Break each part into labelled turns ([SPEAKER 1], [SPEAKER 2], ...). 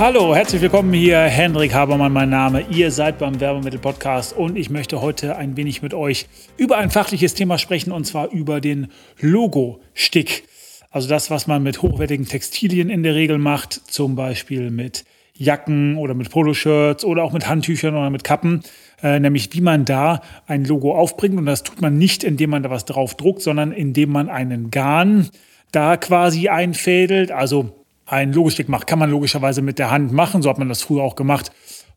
[SPEAKER 1] Hallo, herzlich willkommen hier, Hendrik Habermann, mein Name. Ihr seid beim Werbemittel-Podcast und ich möchte heute ein wenig mit euch über ein fachliches Thema sprechen und zwar über den Logo-Stick. Also das, was man mit hochwertigen Textilien in der Regel macht, zum Beispiel mit Jacken oder mit Poloshirts oder auch mit Handtüchern oder mit Kappen, äh, nämlich wie man da ein Logo aufbringt. Und das tut man nicht, indem man da was drauf druckt, sondern indem man einen Garn da quasi einfädelt. Also ein Logostick macht, kann man logischerweise mit der Hand machen. So hat man das früher auch gemacht.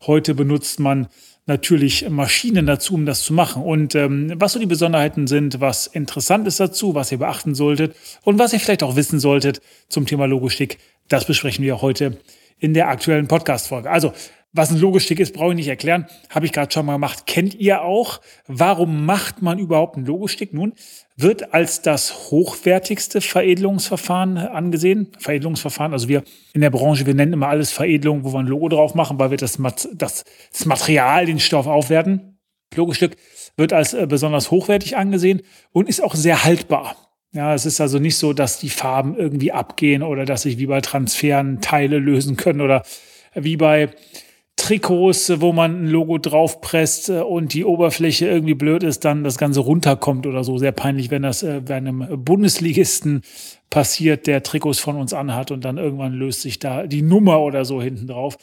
[SPEAKER 1] Heute benutzt man natürlich Maschinen dazu, um das zu machen. Und ähm, was so die Besonderheiten sind, was interessant ist dazu, was ihr beachten solltet und was ihr vielleicht auch wissen solltet zum Thema Logostick, das besprechen wir heute in der aktuellen Podcast-Folge. Also was ein Logostick ist, brauche ich nicht erklären. Habe ich gerade schon mal gemacht. Kennt ihr auch? Warum macht man überhaupt ein Logostick? Nun, wird als das hochwertigste Veredelungsverfahren angesehen. Veredelungsverfahren, also wir in der Branche, wir nennen immer alles Veredelung, wo wir ein Logo drauf machen, weil wir das, das, das Material, den Stoff aufwerten. Logostück wird als äh, besonders hochwertig angesehen und ist auch sehr haltbar. Ja, es ist also nicht so, dass die Farben irgendwie abgehen oder dass sich wie bei Transferen Teile lösen können oder wie bei Trikots, wo man ein Logo draufpresst äh, und die Oberfläche irgendwie blöd ist, dann das Ganze runterkommt oder so. Sehr peinlich, wenn das äh, bei einem Bundesligisten passiert, der Trikots von uns anhat und dann irgendwann löst sich da die Nummer oder so hinten drauf.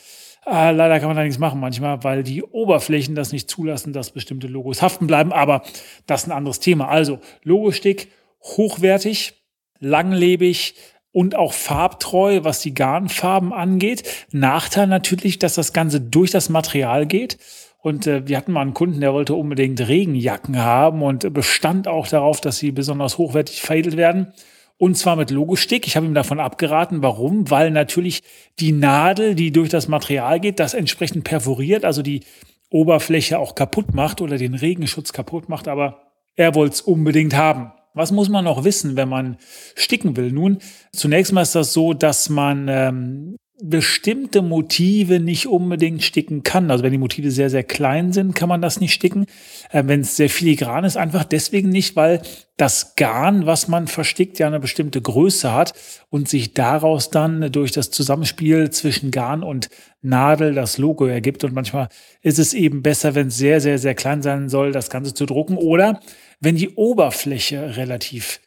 [SPEAKER 1] Äh, leider kann man da nichts machen manchmal, weil die Oberflächen das nicht zulassen, dass bestimmte Logos haften bleiben. Aber das ist ein anderes Thema. Also Logostick hochwertig, langlebig, und auch farbtreu, was die Garnfarben angeht. Nachteil natürlich, dass das Ganze durch das Material geht. Und äh, wir hatten mal einen Kunden, der wollte unbedingt Regenjacken haben und bestand auch darauf, dass sie besonders hochwertig veredelt werden. Und zwar mit Logostick. Ich habe ihm davon abgeraten. Warum? Weil natürlich die Nadel, die durch das Material geht, das entsprechend perforiert, also die Oberfläche auch kaputt macht oder den Regenschutz kaputt macht. Aber er wollte es unbedingt haben. Was muss man noch wissen, wenn man sticken will? Nun, zunächst mal ist das so, dass man ähm, bestimmte Motive nicht unbedingt sticken kann. Also wenn die Motive sehr, sehr klein sind, kann man das nicht sticken. Äh, wenn es sehr filigran ist, einfach deswegen nicht, weil das Garn, was man verstickt, ja eine bestimmte Größe hat und sich daraus dann durch das Zusammenspiel zwischen Garn und Nadel das Logo ergibt. Und manchmal ist es eben besser, wenn es sehr, sehr, sehr klein sein soll, das Ganze zu drucken. Oder wenn die Oberfläche relativ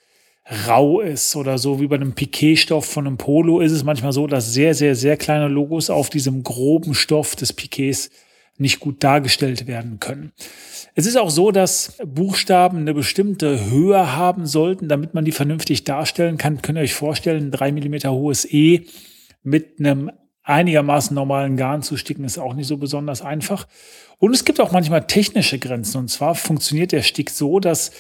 [SPEAKER 1] rau ist oder so wie bei einem Piquet-Stoff von einem Polo ist es manchmal so, dass sehr, sehr, sehr kleine Logos auf diesem groben Stoff des Piquets nicht gut dargestellt werden können. Es ist auch so, dass Buchstaben eine bestimmte Höhe haben sollten, damit man die vernünftig darstellen kann. Könnt ihr euch vorstellen, ein drei Millimeter hohes E mit einem einigermaßen normalen Garn zu sticken, ist auch nicht so besonders einfach. Und es gibt auch manchmal technische Grenzen. Und zwar funktioniert der Stick so, dass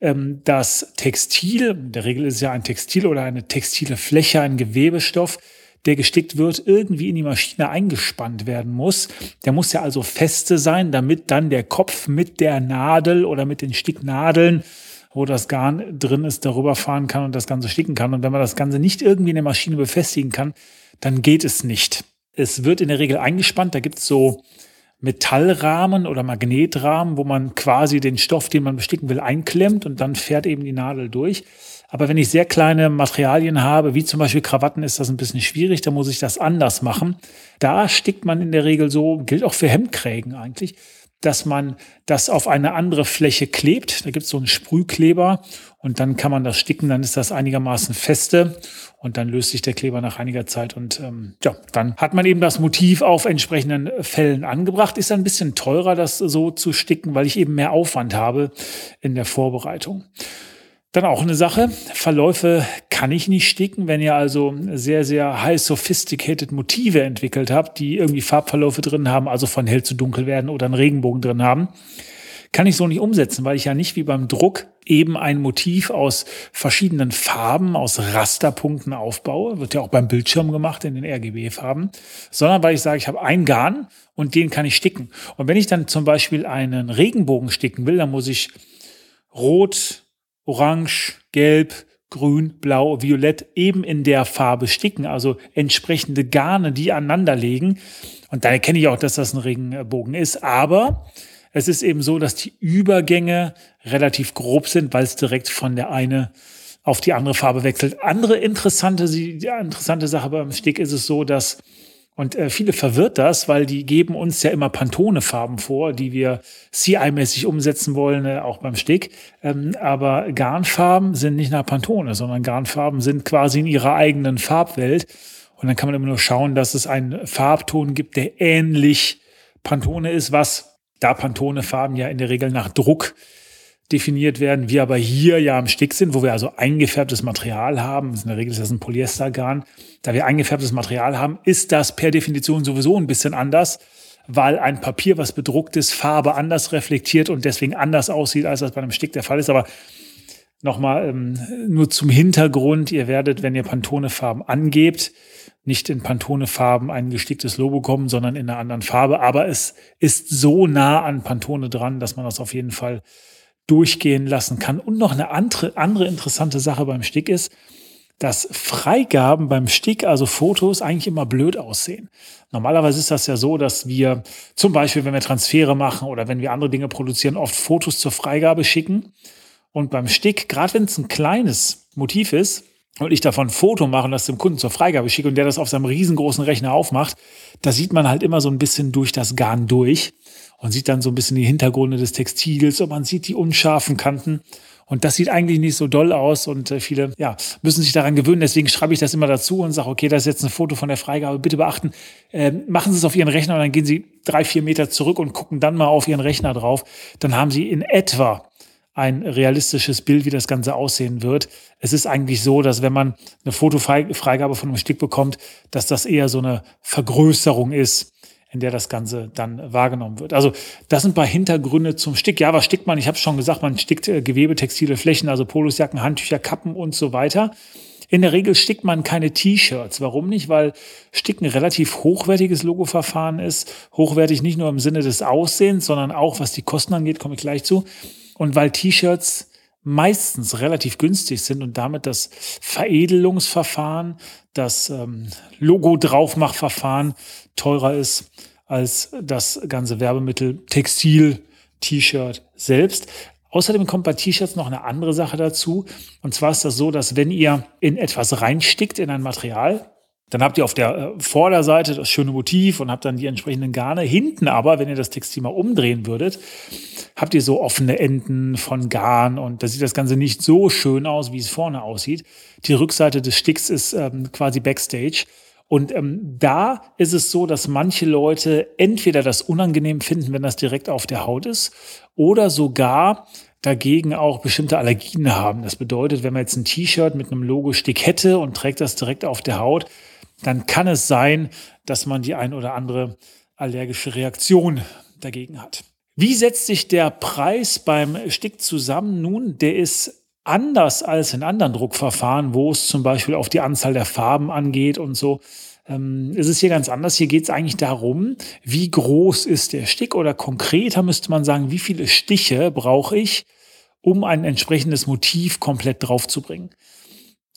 [SPEAKER 1] ähm, das Textil, in der Regel ist ja ein Textil oder eine textile Fläche, ein Gewebestoff, der gestickt wird, irgendwie in die Maschine eingespannt werden muss. Der muss ja also feste sein, damit dann der Kopf mit der Nadel oder mit den Sticknadeln wo das Garn drin ist, darüber fahren kann und das Ganze sticken kann. Und wenn man das Ganze nicht irgendwie in der Maschine befestigen kann, dann geht es nicht. Es wird in der Regel eingespannt. Da gibt es so Metallrahmen oder Magnetrahmen, wo man quasi den Stoff, den man besticken will, einklemmt und dann fährt eben die Nadel durch. Aber wenn ich sehr kleine Materialien habe, wie zum Beispiel Krawatten, ist das ein bisschen schwierig. Da muss ich das anders machen. Da stickt man in der Regel so, gilt auch für Hemdkrägen eigentlich dass man das auf eine andere Fläche klebt. Da gibt es so einen Sprühkleber und dann kann man das sticken, dann ist das einigermaßen feste und dann löst sich der Kleber nach einiger Zeit und ähm, ja, dann hat man eben das Motiv auf entsprechenden Fällen angebracht. Ist ein bisschen teurer, das so zu sticken, weil ich eben mehr Aufwand habe in der Vorbereitung. Dann auch eine Sache, Verläufe kann ich nicht sticken. Wenn ihr also sehr, sehr high sophisticated Motive entwickelt habt, die irgendwie Farbverläufe drin haben, also von hell zu dunkel werden oder einen Regenbogen drin haben, kann ich so nicht umsetzen, weil ich ja nicht wie beim Druck eben ein Motiv aus verschiedenen Farben, aus Rasterpunkten aufbaue. Wird ja auch beim Bildschirm gemacht in den RGB-Farben, sondern weil ich sage, ich habe ein Garn und den kann ich sticken. Und wenn ich dann zum Beispiel einen Regenbogen sticken will, dann muss ich Rot, Orange, Gelb, Grün, Blau, Violett eben in der Farbe sticken, also entsprechende Garne, die aneinander legen. Und da erkenne ich auch, dass das ein Regenbogen ist. Aber es ist eben so, dass die Übergänge relativ grob sind, weil es direkt von der eine auf die andere Farbe wechselt. Andere interessante, interessante Sache beim Stick ist es so, dass und äh, viele verwirrt das, weil die geben uns ja immer Pantone-Farben vor, die wir CI-mäßig umsetzen wollen, äh, auch beim Stick. Ähm, aber Garnfarben sind nicht nach Pantone, sondern Garnfarben sind quasi in ihrer eigenen Farbwelt. Und dann kann man immer nur schauen, dass es einen Farbton gibt, der ähnlich Pantone ist, was da Pantone-Farben ja in der Regel nach Druck definiert werden. Wir aber hier ja am Stick sind, wo wir also eingefärbtes Material haben, in der Regel ist das ein Polyestergarn, da wir eingefärbtes Material haben, ist das per Definition sowieso ein bisschen anders, weil ein Papier, was bedruckt ist, Farbe anders reflektiert und deswegen anders aussieht, als das bei einem Stick der Fall ist. Aber nochmal ähm, nur zum Hintergrund, ihr werdet, wenn ihr Pantone-Farben angebt, nicht in Pantone-Farben ein gesticktes Logo kommen, sondern in einer anderen Farbe. Aber es ist so nah an Pantone dran, dass man das auf jeden Fall durchgehen lassen kann. Und noch eine andere, andere interessante Sache beim Stick ist, dass Freigaben beim Stick, also Fotos, eigentlich immer blöd aussehen. Normalerweise ist das ja so, dass wir zum Beispiel, wenn wir Transfere machen oder wenn wir andere Dinge produzieren, oft Fotos zur Freigabe schicken. Und beim Stick, gerade wenn es ein kleines Motiv ist, und ich davon ein Foto mache und das dem Kunden zur Freigabe schicke und der das auf seinem riesengroßen Rechner aufmacht, da sieht man halt immer so ein bisschen durch das Garn durch und sieht dann so ein bisschen die Hintergründe des Textils und man sieht die unscharfen Kanten. Und das sieht eigentlich nicht so doll aus und äh, viele ja, müssen sich daran gewöhnen. Deswegen schreibe ich das immer dazu und sage, okay, das ist jetzt ein Foto von der Freigabe. Bitte beachten, äh, machen Sie es auf Ihren Rechner und dann gehen Sie drei, vier Meter zurück und gucken dann mal auf Ihren Rechner drauf. Dann haben Sie in etwa ein realistisches Bild, wie das Ganze aussehen wird. Es ist eigentlich so, dass wenn man eine Fotofreigabe von einem Stück bekommt, dass das eher so eine Vergrößerung ist in der das Ganze dann wahrgenommen wird. Also das sind ein paar Hintergründe zum Stick. Ja, was stickt man? Ich habe schon gesagt, man stickt äh, Gewebe, textile Flächen, also Polusjacken, Handtücher, Kappen und so weiter. In der Regel stickt man keine T-Shirts. Warum nicht? Weil Stick ein relativ hochwertiges Logoverfahren ist. Hochwertig nicht nur im Sinne des Aussehens, sondern auch was die Kosten angeht, komme ich gleich zu. Und weil T-Shirts meistens relativ günstig sind und damit das Veredelungsverfahren, das ähm, Logo-Draufmachverfahren teurer ist als das ganze Werbemittel Textil, T-Shirt selbst. Außerdem kommt bei T-Shirts noch eine andere Sache dazu. Und zwar ist das so, dass wenn ihr in etwas reinstickt, in ein Material, dann habt ihr auf der äh, Vorderseite das schöne Motiv und habt dann die entsprechenden Garne. Hinten aber, wenn ihr das Textil mal umdrehen würdet, habt ihr so offene Enden von Garn und da sieht das Ganze nicht so schön aus, wie es vorne aussieht. Die Rückseite des Sticks ist ähm, quasi Backstage. Und ähm, da ist es so, dass manche Leute entweder das unangenehm finden, wenn das direkt auf der Haut ist, oder sogar dagegen auch bestimmte Allergien haben. Das bedeutet, wenn man jetzt ein T-Shirt mit einem Logo-Stick hätte und trägt das direkt auf der Haut, dann kann es sein, dass man die ein oder andere allergische Reaktion dagegen hat. Wie setzt sich der Preis beim Stick zusammen? Nun, der ist anders als in anderen Druckverfahren, wo es zum Beispiel auf die Anzahl der Farben angeht und so. Ähm, es ist hier ganz anders. Hier geht es eigentlich darum, wie groß ist der Stick oder konkreter müsste man sagen, wie viele Stiche brauche ich, um ein entsprechendes Motiv komplett draufzubringen.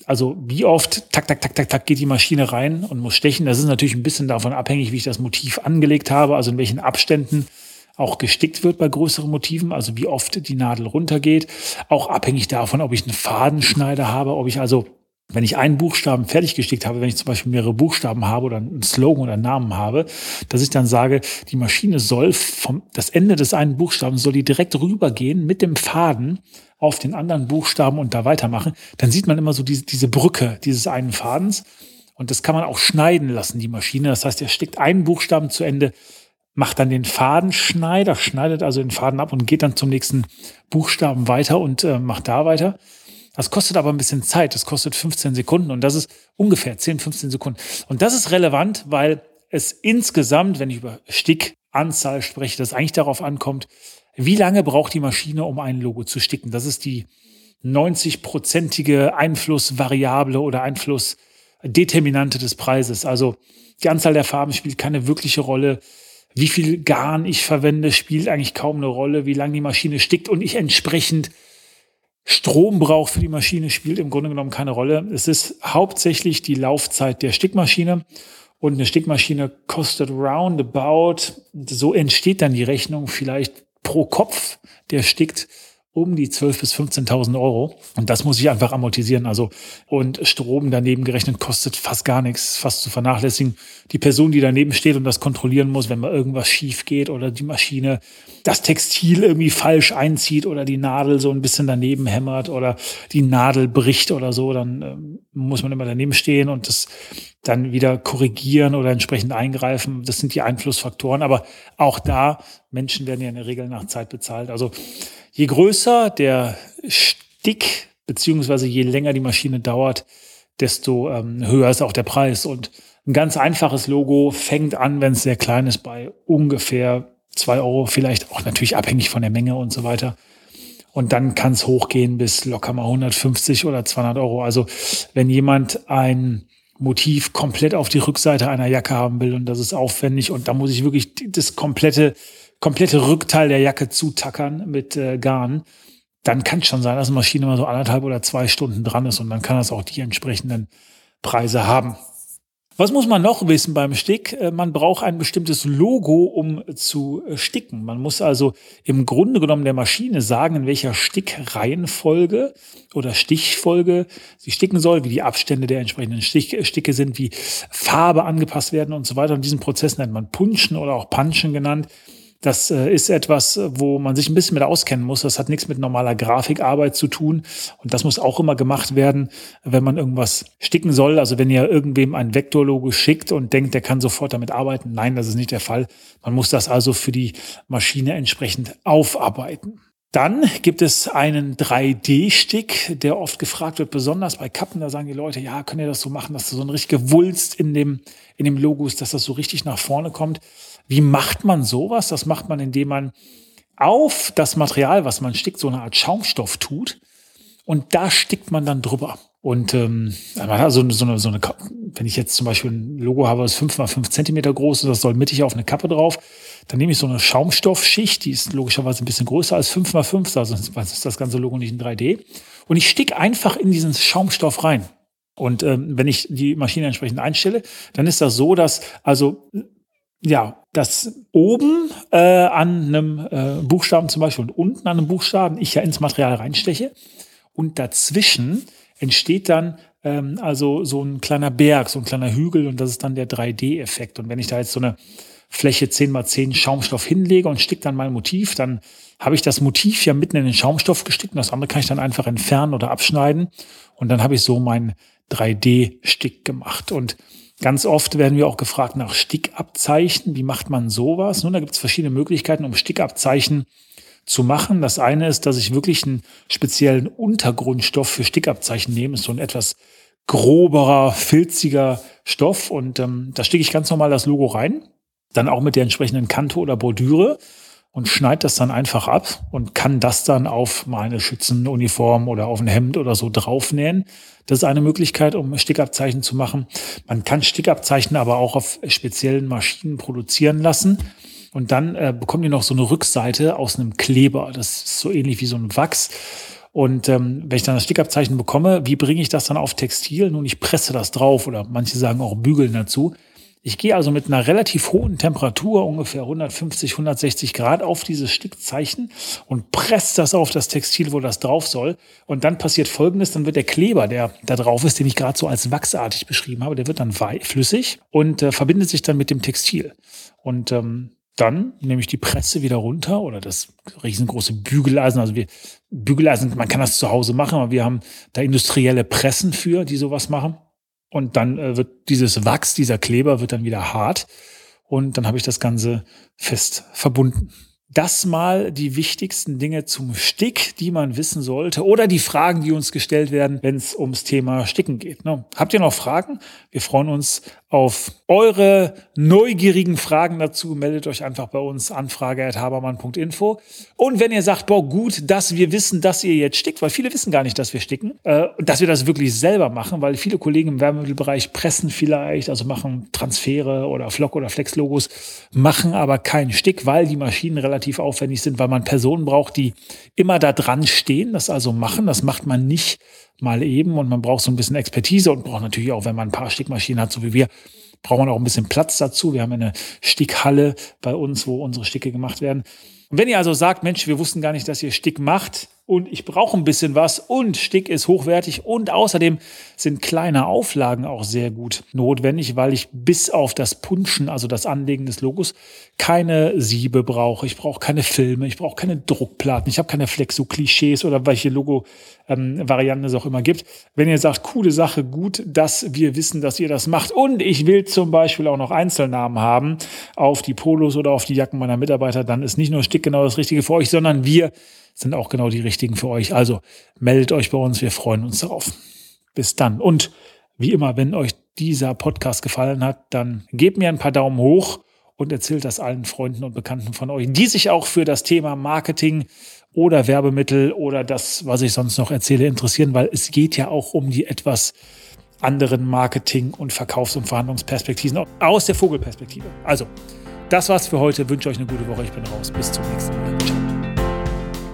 [SPEAKER 1] Also wie oft, tak, tak, tak, tak, tak, geht die Maschine rein und muss stechen. Das ist natürlich ein bisschen davon abhängig, wie ich das Motiv angelegt habe, also in welchen Abständen auch gestickt wird bei größeren Motiven, also wie oft die Nadel runtergeht. Auch abhängig davon, ob ich einen Fadenschneider habe, ob ich also wenn ich einen Buchstaben fertig gestickt habe, wenn ich zum Beispiel mehrere Buchstaben habe oder einen Slogan oder einen Namen habe, dass ich dann sage, die Maschine soll vom, das Ende des einen Buchstabens soll die direkt rübergehen mit dem Faden auf den anderen Buchstaben und da weitermachen, dann sieht man immer so diese, diese Brücke dieses einen Fadens. Und das kann man auch schneiden lassen, die Maschine. Das heißt, er steckt einen Buchstaben zu Ende, macht dann den Fadenschneider, schneidet also den Faden ab und geht dann zum nächsten Buchstaben weiter und äh, macht da weiter. Das kostet aber ein bisschen Zeit. Das kostet 15 Sekunden und das ist ungefähr 10, 15 Sekunden. Und das ist relevant, weil es insgesamt, wenn ich über Stickanzahl spreche, das eigentlich darauf ankommt, wie lange braucht die Maschine, um ein Logo zu sticken. Das ist die 90-prozentige Einflussvariable oder Einflussdeterminante des Preises. Also die Anzahl der Farben spielt keine wirkliche Rolle. Wie viel Garn ich verwende, spielt eigentlich kaum eine Rolle. Wie lange die Maschine stickt und ich entsprechend Strombrauch für die Maschine spielt im Grunde genommen keine Rolle. Es ist hauptsächlich die Laufzeit der Stickmaschine. Und eine Stickmaschine kostet roundabout, so entsteht dann die Rechnung vielleicht pro Kopf, der stickt, um die 12.000 bis 15.000 Euro. Und das muss ich einfach amortisieren. Also, und Strom daneben gerechnet kostet fast gar nichts, fast zu vernachlässigen. Die Person, die daneben steht und das kontrollieren muss, wenn mal irgendwas schief geht oder die Maschine das Textil irgendwie falsch einzieht oder die Nadel so ein bisschen daneben hämmert oder die Nadel bricht oder so, dann ähm, muss man immer daneben stehen und das dann wieder korrigieren oder entsprechend eingreifen. Das sind die Einflussfaktoren. Aber auch da, Menschen werden ja in der Regel nach Zeit bezahlt. Also Je größer der Stick, beziehungsweise je länger die Maschine dauert, desto ähm, höher ist auch der Preis. Und ein ganz einfaches Logo fängt an, wenn es sehr klein ist, bei ungefähr zwei Euro, vielleicht auch natürlich abhängig von der Menge und so weiter. Und dann kann es hochgehen bis locker mal 150 oder 200 Euro. Also wenn jemand ein Motiv komplett auf die Rückseite einer Jacke haben will und das ist aufwendig und da muss ich wirklich das komplette komplette Rückteil der Jacke zutackern mit äh, Garn, dann kann es schon sein, dass eine Maschine mal so anderthalb oder zwei Stunden dran ist und dann kann das auch die entsprechenden Preise haben. Was muss man noch wissen beim Stick? Äh, man braucht ein bestimmtes Logo, um zu äh, sticken. Man muss also im Grunde genommen der Maschine sagen, in welcher Stickreihenfolge oder Stichfolge sie sticken soll, wie die Abstände der entsprechenden Sticke sind, wie Farbe angepasst werden und so weiter. Und diesen Prozess nennt man Punchen oder auch Punchen genannt. Das äh, ist etwas, wo man sich ein bisschen mit auskennen muss. Das hat nichts mit normaler Grafikarbeit zu tun. Und das muss auch immer gemacht werden, wenn man irgendwas sticken soll. Also wenn ihr irgendwem ein Vektorlogo schickt und denkt, der kann sofort damit arbeiten. Nein, das ist nicht der Fall. Man muss das also für die Maschine entsprechend aufarbeiten. Dann gibt es einen 3D-Stick, der oft gefragt wird, besonders bei Kappen. Da sagen die Leute, ja, könnt ihr das so machen, dass so ein richtige Wulst in dem, in dem Logo ist, dass das so richtig nach vorne kommt. Wie macht man sowas? Das macht man, indem man auf das Material, was man stickt, so eine Art Schaumstoff tut. Und da stickt man dann drüber. Und ähm, also so eine, so eine, wenn ich jetzt zum Beispiel ein Logo habe, das fünf mal fünf Zentimeter groß ist, das soll mittig auf eine Kappe drauf, dann nehme ich so eine Schaumstoffschicht, die ist logischerweise ein bisschen größer als fünf mal fünf, also ist das ganze Logo nicht in 3D. Und ich stick einfach in diesen Schaumstoff rein. Und ähm, wenn ich die Maschine entsprechend einstelle, dann ist das so, dass also ja, dass oben äh, an einem äh, Buchstaben zum Beispiel und unten an einem Buchstaben ich ja ins Material reinsteche und dazwischen entsteht dann ähm, also so ein kleiner Berg, so ein kleiner Hügel und das ist dann der 3D-Effekt. Und wenn ich da jetzt so eine Fläche 10 mal 10 Schaumstoff hinlege und stick dann mein Motiv, dann habe ich das Motiv ja mitten in den Schaumstoff gestickt und das andere kann ich dann einfach entfernen oder abschneiden und dann habe ich so mein 3D-Stick gemacht. Und Ganz oft werden wir auch gefragt nach Stickabzeichen. Wie macht man sowas? Nun, da gibt es verschiedene Möglichkeiten, um Stickabzeichen zu machen. Das eine ist, dass ich wirklich einen speziellen Untergrundstoff für Stickabzeichen nehme. Das ist so ein etwas groberer, filziger Stoff. Und ähm, da stecke ich ganz normal das Logo rein. Dann auch mit der entsprechenden Kante oder Bordüre und schneide das dann einfach ab und kann das dann auf meine Schützenuniform oder auf ein Hemd oder so draufnähen. Das ist eine Möglichkeit, um Stickabzeichen zu machen. Man kann Stickabzeichen aber auch auf speziellen Maschinen produzieren lassen. Und dann äh, bekommt ihr noch so eine Rückseite aus einem Kleber. Das ist so ähnlich wie so ein Wachs. Und ähm, wenn ich dann das Stickabzeichen bekomme, wie bringe ich das dann auf Textil? Nun, ich presse das drauf oder manche sagen auch bügeln dazu. Ich gehe also mit einer relativ hohen Temperatur, ungefähr 150, 160 Grad, auf dieses Stickzeichen und presse das auf das Textil, wo das drauf soll. Und dann passiert Folgendes, dann wird der Kleber, der da drauf ist, den ich gerade so als wachsartig beschrieben habe, der wird dann flüssig und äh, verbindet sich dann mit dem Textil. Und ähm, dann nehme ich die Presse wieder runter oder das riesengroße Bügeleisen. Also wir Bügeleisen, man kann das zu Hause machen, aber wir haben da industrielle Pressen für, die sowas machen. Und dann äh, wird dieses Wachs, dieser Kleber wird dann wieder hart und dann habe ich das Ganze fest verbunden. Das mal die wichtigsten Dinge zum Stick, die man wissen sollte oder die Fragen, die uns gestellt werden, wenn es ums Thema Sticken geht. Ne? Habt ihr noch Fragen? Wir freuen uns auf eure neugierigen Fragen dazu. Meldet euch einfach bei uns anfrage.habermann.info. Und wenn ihr sagt, boah, gut, dass wir wissen, dass ihr jetzt stickt, weil viele wissen gar nicht, dass wir sticken, äh, dass wir das wirklich selber machen, weil viele Kollegen im Wärmemittelbereich pressen vielleicht, also machen Transfere oder Flock- oder Flex-Logos, machen aber keinen Stick, weil die Maschinen relativ relativ aufwendig sind, weil man Personen braucht, die immer da dran stehen, das also machen. Das macht man nicht mal eben und man braucht so ein bisschen Expertise und braucht natürlich auch, wenn man ein paar Stickmaschinen hat, so wie wir, braucht man auch ein bisschen Platz dazu. Wir haben eine Stickhalle bei uns, wo unsere Sticke gemacht werden. Und wenn ihr also sagt, Mensch, wir wussten gar nicht, dass ihr Stick macht, und ich brauche ein bisschen was und Stick ist hochwertig und außerdem sind kleine Auflagen auch sehr gut notwendig, weil ich bis auf das Punschen, also das Anlegen des Logos, keine Siebe brauche. Ich brauche keine Filme, ich brauche keine Druckplatten, ich habe keine Flexo-Klischees oder welche Logo-Varianten es auch immer gibt. Wenn ihr sagt, coole Sache, gut, dass wir wissen, dass ihr das macht und ich will zum Beispiel auch noch Einzelnamen haben auf die Polos oder auf die Jacken meiner Mitarbeiter, dann ist nicht nur Stick genau das Richtige für euch, sondern wir sind auch genau die richtigen für euch. Also meldet euch bei uns, wir freuen uns darauf. Bis dann. Und wie immer, wenn euch dieser Podcast gefallen hat, dann gebt mir ein paar Daumen hoch und erzählt das allen Freunden und Bekannten von euch, die sich auch für das Thema Marketing oder Werbemittel oder das, was ich sonst noch erzähle, interessieren, weil es geht ja auch um die etwas anderen Marketing- und Verkaufs- und Verhandlungsperspektiven aus der Vogelperspektive. Also, das war's für heute. Ich wünsche euch eine gute Woche. Ich bin raus. Bis zum nächsten Mal. Ciao.